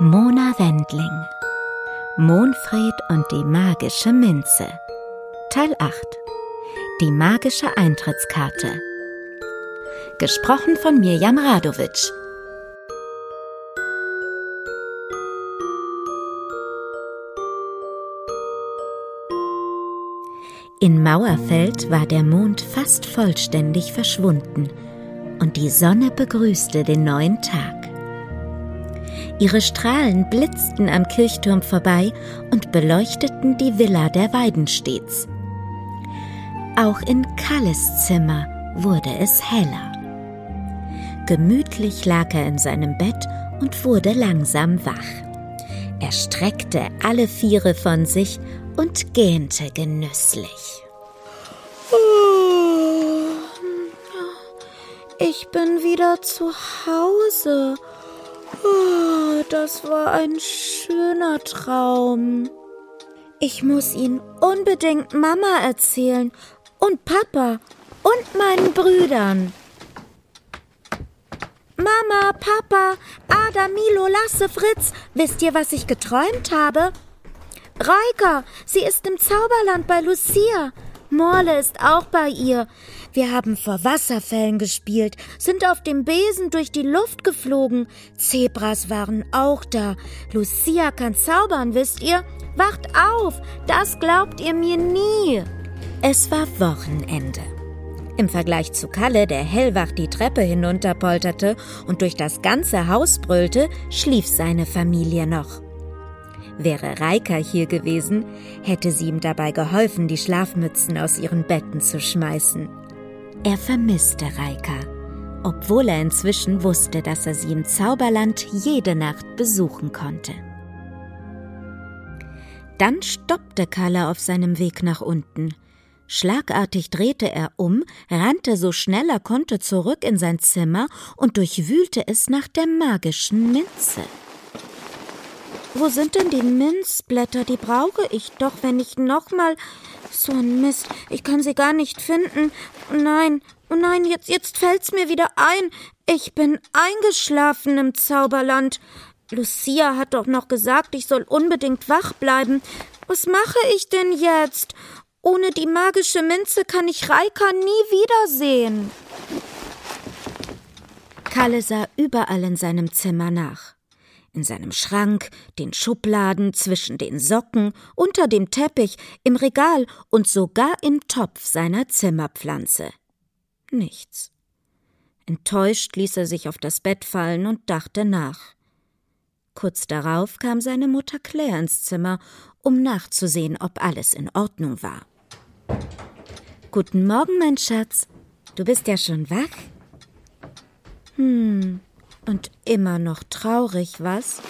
Mona Wendling. Monfred und die magische Minze. Teil 8 Die magische Eintrittskarte. Gesprochen von Mirjam Radovic In Mauerfeld war der Mond fast vollständig verschwunden und die Sonne begrüßte den neuen Tag. Ihre Strahlen blitzten am Kirchturm vorbei und beleuchteten die Villa der Weidenstets. Auch in Kalles Zimmer wurde es heller. Gemütlich lag er in seinem Bett und wurde langsam wach. Er streckte alle Viere von sich und gähnte genüsslich. Ich bin wieder zu Hause. Oh, das war ein schöner Traum. Ich muss ihn unbedingt Mama erzählen und Papa und meinen Brüdern. Mama, Papa, Ada, Milo, Lasse, Fritz, wisst ihr, was ich geträumt habe? Reika, sie ist im Zauberland bei Lucia. Morle ist auch bei ihr. Wir haben vor Wasserfällen gespielt, sind auf dem Besen durch die Luft geflogen. Zebras waren auch da. Lucia kann zaubern, wisst ihr? Wacht auf, das glaubt ihr mir nie. Es war Wochenende. Im Vergleich zu Kalle, der hellwach die Treppe hinunterpolterte und durch das ganze Haus brüllte, schlief seine Familie noch. Wäre Reika hier gewesen, hätte sie ihm dabei geholfen, die Schlafmützen aus ihren Betten zu schmeißen. Er vermisste Reika, obwohl er inzwischen wusste, dass er sie im Zauberland jede Nacht besuchen konnte. Dann stoppte Kalle auf seinem Weg nach unten. Schlagartig drehte er um, rannte so schnell er konnte zurück in sein Zimmer und durchwühlte es nach der magischen Minze. Wo sind denn die Minzblätter? Die brauche ich doch, wenn ich nochmal. So ein Mist. Ich kann sie gar nicht finden. Oh nein, oh nein, jetzt, jetzt fällt's mir wieder ein. Ich bin eingeschlafen im Zauberland. Lucia hat doch noch gesagt, ich soll unbedingt wach bleiben. Was mache ich denn jetzt? Ohne die magische Minze kann ich Reika nie wiedersehen. Kalle sah überall in seinem Zimmer nach in seinem Schrank, den Schubladen, zwischen den Socken, unter dem Teppich, im Regal und sogar im Topf seiner Zimmerpflanze. Nichts. Enttäuscht ließ er sich auf das Bett fallen und dachte nach. Kurz darauf kam seine Mutter Claire ins Zimmer, um nachzusehen, ob alles in Ordnung war. Guten Morgen, mein Schatz. Du bist ja schon wach? Hm, und immer noch traurig, was?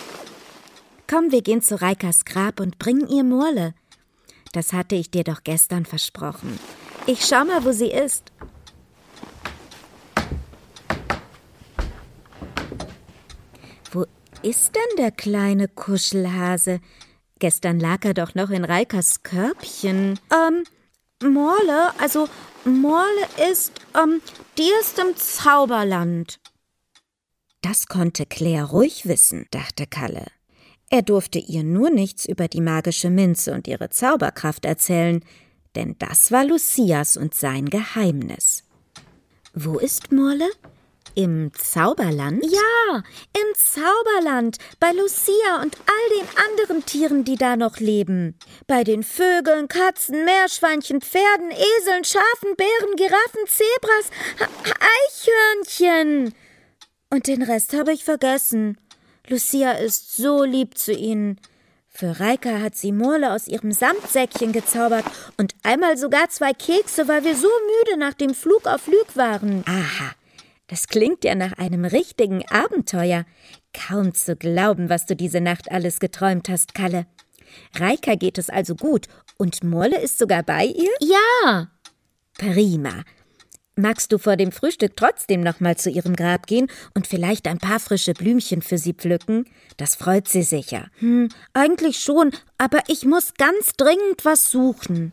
Komm, wir gehen zu Reikas Grab und bringen ihr Murle. Das hatte ich dir doch gestern versprochen. Ich schau mal, wo sie ist. Wo ist denn der kleine Kuschelhase? Gestern lag er doch noch in Reikas Körbchen. Ähm, Morle, also Morle ist, ähm, die ist im Zauberland. Das konnte Claire ruhig wissen, dachte Kalle. Er durfte ihr nur nichts über die magische Minze und ihre Zauberkraft erzählen, denn das war Lucias und sein Geheimnis. Wo ist Morle? Im Zauberland? Ja, im Zauberland, bei Lucia und all den anderen Tieren, die da noch leben. Bei den Vögeln, Katzen, Meerschweinchen, Pferden, Eseln, Schafen, Bären, Giraffen, Zebras, Eichhörnchen. Und den Rest habe ich vergessen. Lucia ist so lieb zu ihnen. Für Reika hat sie Murle aus ihrem Samtsäckchen gezaubert und einmal sogar zwei Kekse, weil wir so müde nach dem Flug auf Lüg waren. Aha, das klingt ja nach einem richtigen Abenteuer. Kaum zu glauben, was du diese Nacht alles geträumt hast, Kalle. Reika geht es also gut und Murle ist sogar bei ihr? Ja. Prima. Magst du vor dem Frühstück trotzdem noch mal zu ihrem Grab gehen und vielleicht ein paar frische Blümchen für sie pflücken? Das freut sie sicher. Hm, eigentlich schon, aber ich muss ganz dringend was suchen.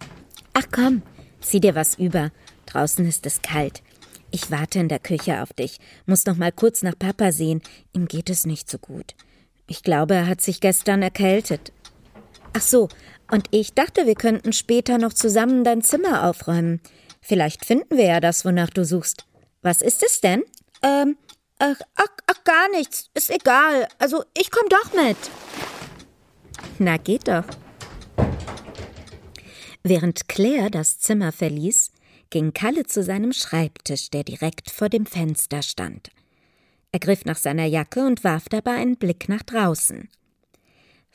Ach komm, zieh dir was über. Draußen ist es kalt. Ich warte in der Küche auf dich. Muss noch mal kurz nach Papa sehen. Ihm geht es nicht so gut. Ich glaube, er hat sich gestern erkältet. Ach so, und ich dachte, wir könnten später noch zusammen dein Zimmer aufräumen. Vielleicht finden wir ja das, wonach du suchst. Was ist es denn? Ähm, ach, ach, ach gar nichts. Ist egal. Also, ich komm doch mit. Na, geht doch. Während Claire das Zimmer verließ, ging Kalle zu seinem Schreibtisch, der direkt vor dem Fenster stand. Er griff nach seiner Jacke und warf dabei einen Blick nach draußen.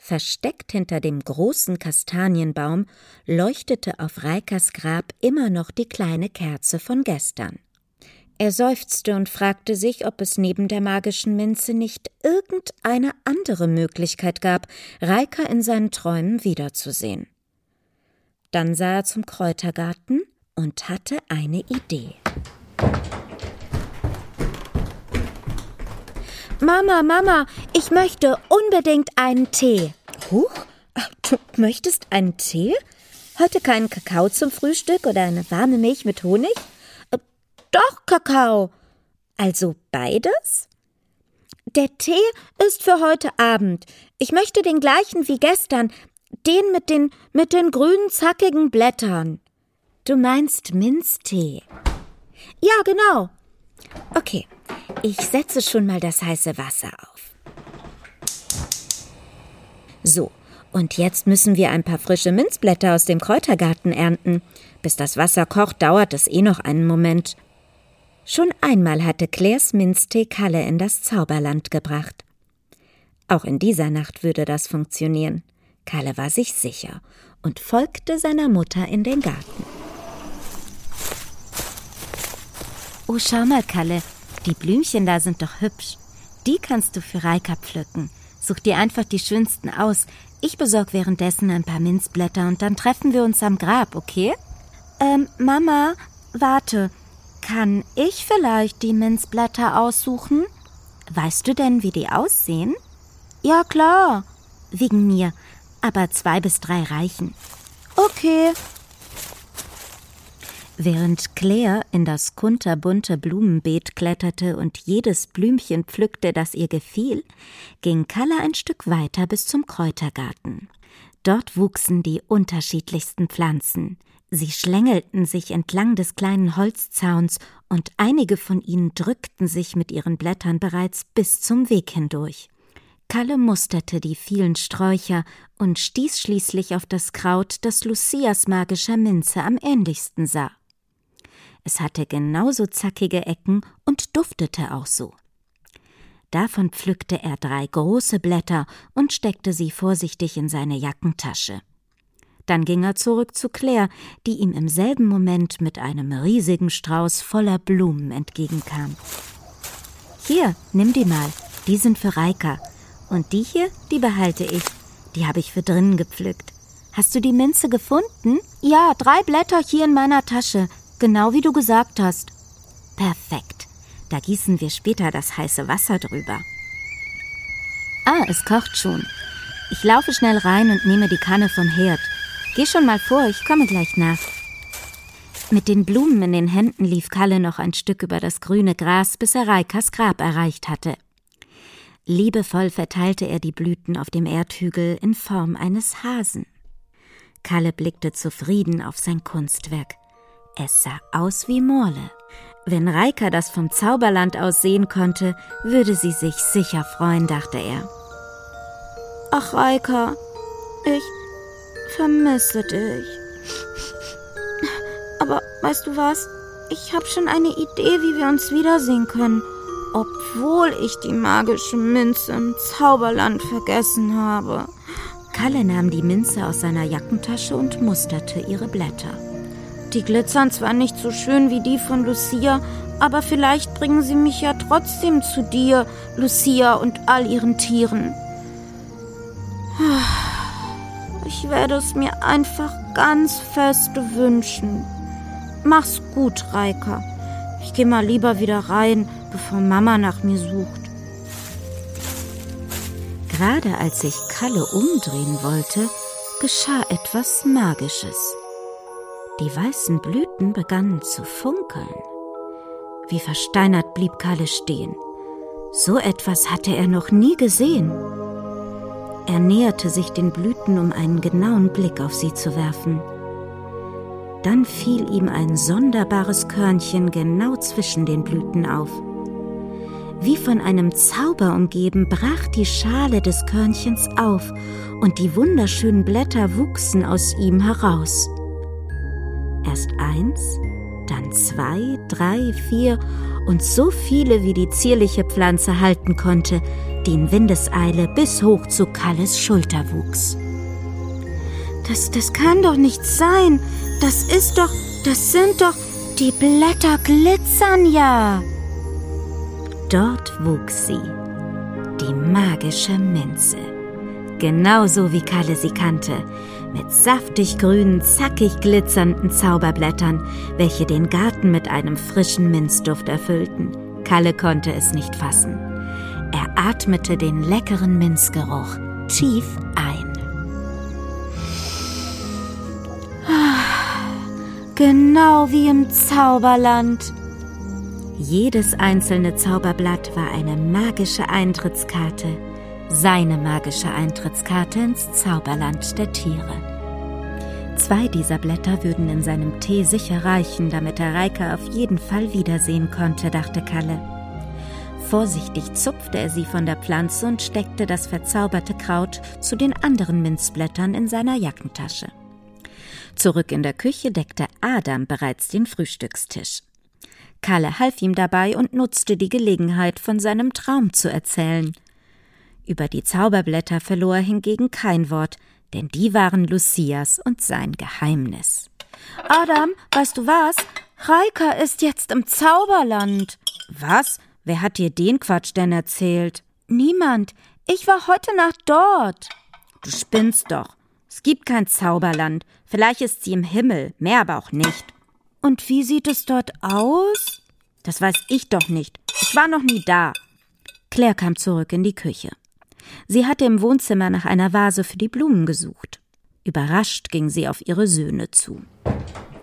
Versteckt hinter dem großen Kastanienbaum leuchtete auf Reikas Grab immer noch die kleine Kerze von gestern. Er seufzte und fragte sich, ob es neben der magischen Minze nicht irgendeine andere Möglichkeit gab, Reika in seinen Träumen wiederzusehen. Dann sah er zum Kräutergarten und hatte eine Idee. Mama, Mama, ich möchte unbedingt einen Tee. Huch, du möchtest einen Tee? Heute keinen Kakao zum Frühstück oder eine warme Milch mit Honig? Äh, doch, Kakao. Also beides? Der Tee ist für heute Abend. Ich möchte den gleichen wie gestern, den mit den mit den grünen zackigen Blättern. Du meinst Minztee? Ja, genau. Okay, ich setze schon mal das heiße Wasser auf. So, und jetzt müssen wir ein paar frische Minzblätter aus dem Kräutergarten ernten. Bis das Wasser kocht, dauert es eh noch einen Moment. Schon einmal hatte Claires Minztee Kalle in das Zauberland gebracht. Auch in dieser Nacht würde das funktionieren. Kalle war sich sicher und folgte seiner Mutter in den Garten. Oh, schau mal, Kalle, die Blümchen da sind doch hübsch. Die kannst du für Reika pflücken. Such dir einfach die schönsten aus. Ich besorg währenddessen ein paar Minzblätter und dann treffen wir uns am Grab, okay? Ähm, Mama, warte. Kann ich vielleicht die Minzblätter aussuchen? Weißt du denn, wie die aussehen? Ja, klar. Wegen mir. Aber zwei bis drei reichen. Okay. Während Claire in das kunterbunte Blumenbeet kletterte und jedes Blümchen pflückte, das ihr gefiel, ging Kalle ein Stück weiter bis zum Kräutergarten. Dort wuchsen die unterschiedlichsten Pflanzen. Sie schlängelten sich entlang des kleinen Holzzauns und einige von ihnen drückten sich mit ihren Blättern bereits bis zum Weg hindurch. Kalle musterte die vielen Sträucher und stieß schließlich auf das Kraut, das Lucias magischer Minze am ähnlichsten sah. Es hatte genauso zackige Ecken und duftete auch so. Davon pflückte er drei große Blätter und steckte sie vorsichtig in seine Jackentasche. Dann ging er zurück zu Claire, die ihm im selben Moment mit einem riesigen Strauß voller Blumen entgegenkam. Hier, nimm die mal, die sind für Reika. Und die hier, die behalte ich. Die habe ich für drinnen gepflückt. Hast du die Minze gefunden? Ja, drei Blätter hier in meiner Tasche. Genau wie du gesagt hast. Perfekt. Da gießen wir später das heiße Wasser drüber. Ah, es kocht schon. Ich laufe schnell rein und nehme die Kanne vom Herd. Geh schon mal vor, ich komme gleich nach. Mit den Blumen in den Händen lief Kalle noch ein Stück über das grüne Gras, bis er Reikas Grab erreicht hatte. Liebevoll verteilte er die Blüten auf dem Erdhügel in Form eines Hasen. Kalle blickte zufrieden auf sein Kunstwerk. Es sah aus wie Morle. Wenn Reika das vom Zauberland aus sehen konnte, würde sie sich sicher freuen, dachte er. Ach, Reika, ich vermisse dich. Aber weißt du was? Ich habe schon eine Idee, wie wir uns wiedersehen können, obwohl ich die magische Minze im Zauberland vergessen habe. Kalle nahm die Minze aus seiner Jackentasche und musterte ihre Blätter. Die glitzern zwar nicht so schön wie die von Lucia, aber vielleicht bringen sie mich ja trotzdem zu dir, Lucia und all ihren Tieren. Ich werde es mir einfach ganz fest wünschen. Mach's gut, Reika. Ich geh mal lieber wieder rein, bevor Mama nach mir sucht. Gerade als sich Kalle umdrehen wollte, geschah etwas Magisches. Die weißen Blüten begannen zu funkeln. Wie versteinert blieb Kalle stehen. So etwas hatte er noch nie gesehen. Er näherte sich den Blüten, um einen genauen Blick auf sie zu werfen. Dann fiel ihm ein sonderbares Körnchen genau zwischen den Blüten auf. Wie von einem Zauber umgeben, brach die Schale des Körnchens auf und die wunderschönen Blätter wuchsen aus ihm heraus. Erst eins, dann zwei, drei, vier und so viele, wie die zierliche Pflanze halten konnte, die in Windeseile bis hoch zu Kalles Schulter wuchs. Das, das kann doch nicht sein. Das ist doch, das sind doch, die Blätter glitzern ja. Dort wuchs sie, die magische Minze. Genauso wie Kalle sie kannte, mit saftig grünen, zackig glitzernden Zauberblättern, welche den Garten mit einem frischen Minzduft erfüllten. Kalle konnte es nicht fassen. Er atmete den leckeren Minzgeruch tief ein. Genau wie im Zauberland. Jedes einzelne Zauberblatt war eine magische Eintrittskarte, seine magische Eintrittskarte ins Zauberland der Tiere. Zwei dieser Blätter würden in seinem Tee sicher reichen, damit er Reika auf jeden Fall wiedersehen konnte, dachte Kalle. Vorsichtig zupfte er sie von der Pflanze und steckte das verzauberte Kraut zu den anderen Minzblättern in seiner Jackentasche. Zurück in der Küche deckte Adam bereits den Frühstückstisch. Kalle half ihm dabei und nutzte die Gelegenheit, von seinem Traum zu erzählen. Über die Zauberblätter verlor er hingegen kein Wort, denn die waren Lucias und sein Geheimnis. Adam, weißt du was? Reika ist jetzt im Zauberland. Was? Wer hat dir den Quatsch denn erzählt? Niemand. Ich war heute Nacht dort. Du spinnst doch. Es gibt kein Zauberland. Vielleicht ist sie im Himmel, mehr aber auch nicht. Und wie sieht es dort aus? Das weiß ich doch nicht. Ich war noch nie da. Claire kam zurück in die Küche. Sie hatte im Wohnzimmer nach einer Vase für die Blumen gesucht. Überrascht ging sie auf ihre Söhne zu.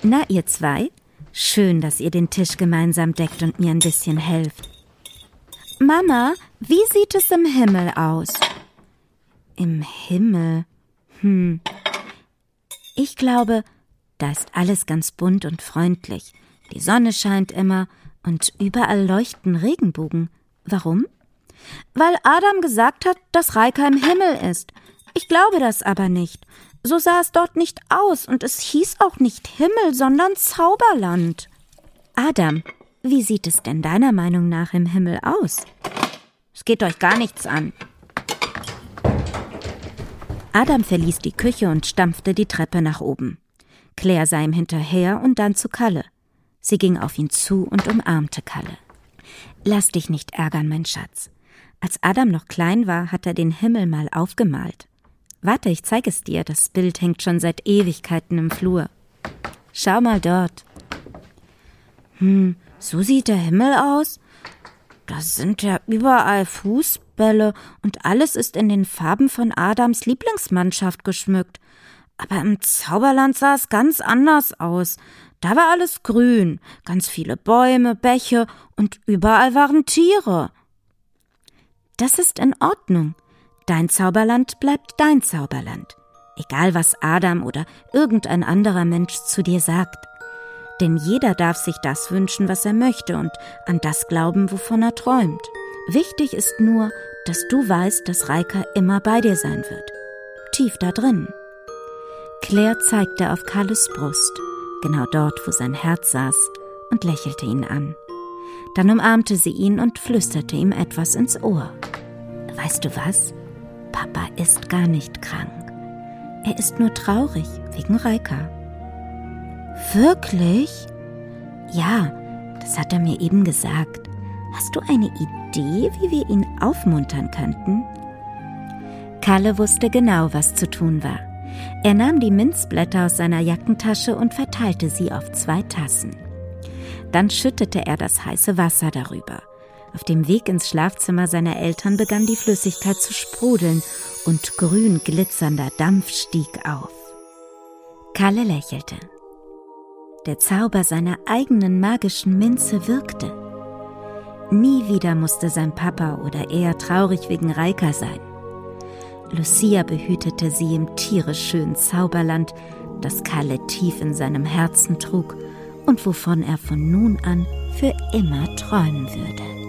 Na, ihr zwei? Schön, dass ihr den Tisch gemeinsam deckt und mir ein bisschen helft. Mama, wie sieht es im Himmel aus? Im Himmel? Hm. Ich glaube, da ist alles ganz bunt und freundlich. Die Sonne scheint immer und überall leuchten Regenbogen. Warum? Weil Adam gesagt hat, dass Reika im Himmel ist. Ich glaube das aber nicht. So sah es dort nicht aus und es hieß auch nicht Himmel, sondern Zauberland. Adam, wie sieht es denn deiner Meinung nach im Himmel aus? Es geht euch gar nichts an. Adam verließ die Küche und stampfte die Treppe nach oben. Claire sah ihm hinterher und dann zu Kalle. Sie ging auf ihn zu und umarmte Kalle. Lass dich nicht ärgern, mein Schatz. Als Adam noch klein war, hat er den Himmel mal aufgemalt. Warte, ich zeig es dir. Das Bild hängt schon seit Ewigkeiten im Flur. Schau mal dort. Hm, so sieht der Himmel aus? Da sind ja überall Fußbälle und alles ist in den Farben von Adams Lieblingsmannschaft geschmückt. Aber im Zauberland sah es ganz anders aus. Da war alles grün, ganz viele Bäume, Bäche und überall waren Tiere. Das ist in Ordnung. Dein Zauberland bleibt dein Zauberland. Egal was Adam oder irgendein anderer Mensch zu dir sagt. Denn jeder darf sich das wünschen, was er möchte und an das glauben, wovon er träumt. Wichtig ist nur, dass du weißt, dass Reika immer bei dir sein wird. Tief da drin. Claire zeigte auf Kalles Brust, genau dort, wo sein Herz saß, und lächelte ihn an. Dann umarmte sie ihn und flüsterte ihm etwas ins Ohr. Weißt du was? Papa ist gar nicht krank. Er ist nur traurig wegen Reika. Wirklich? Ja, das hat er mir eben gesagt. Hast du eine Idee, wie wir ihn aufmuntern könnten? Kalle wusste genau, was zu tun war. Er nahm die Minzblätter aus seiner Jackentasche und verteilte sie auf zwei Tassen. Dann schüttete er das heiße Wasser darüber. Auf dem Weg ins Schlafzimmer seiner Eltern begann die Flüssigkeit zu sprudeln und grün glitzernder Dampf stieg auf. Kalle lächelte. der Zauber seiner eigenen magischen Minze wirkte. Nie wieder musste sein Papa oder er traurig wegen Reika sein. Lucia behütete sie im tierisch schönen Zauberland, das Kalle tief in seinem Herzen trug und wovon er von nun an für immer träumen würde.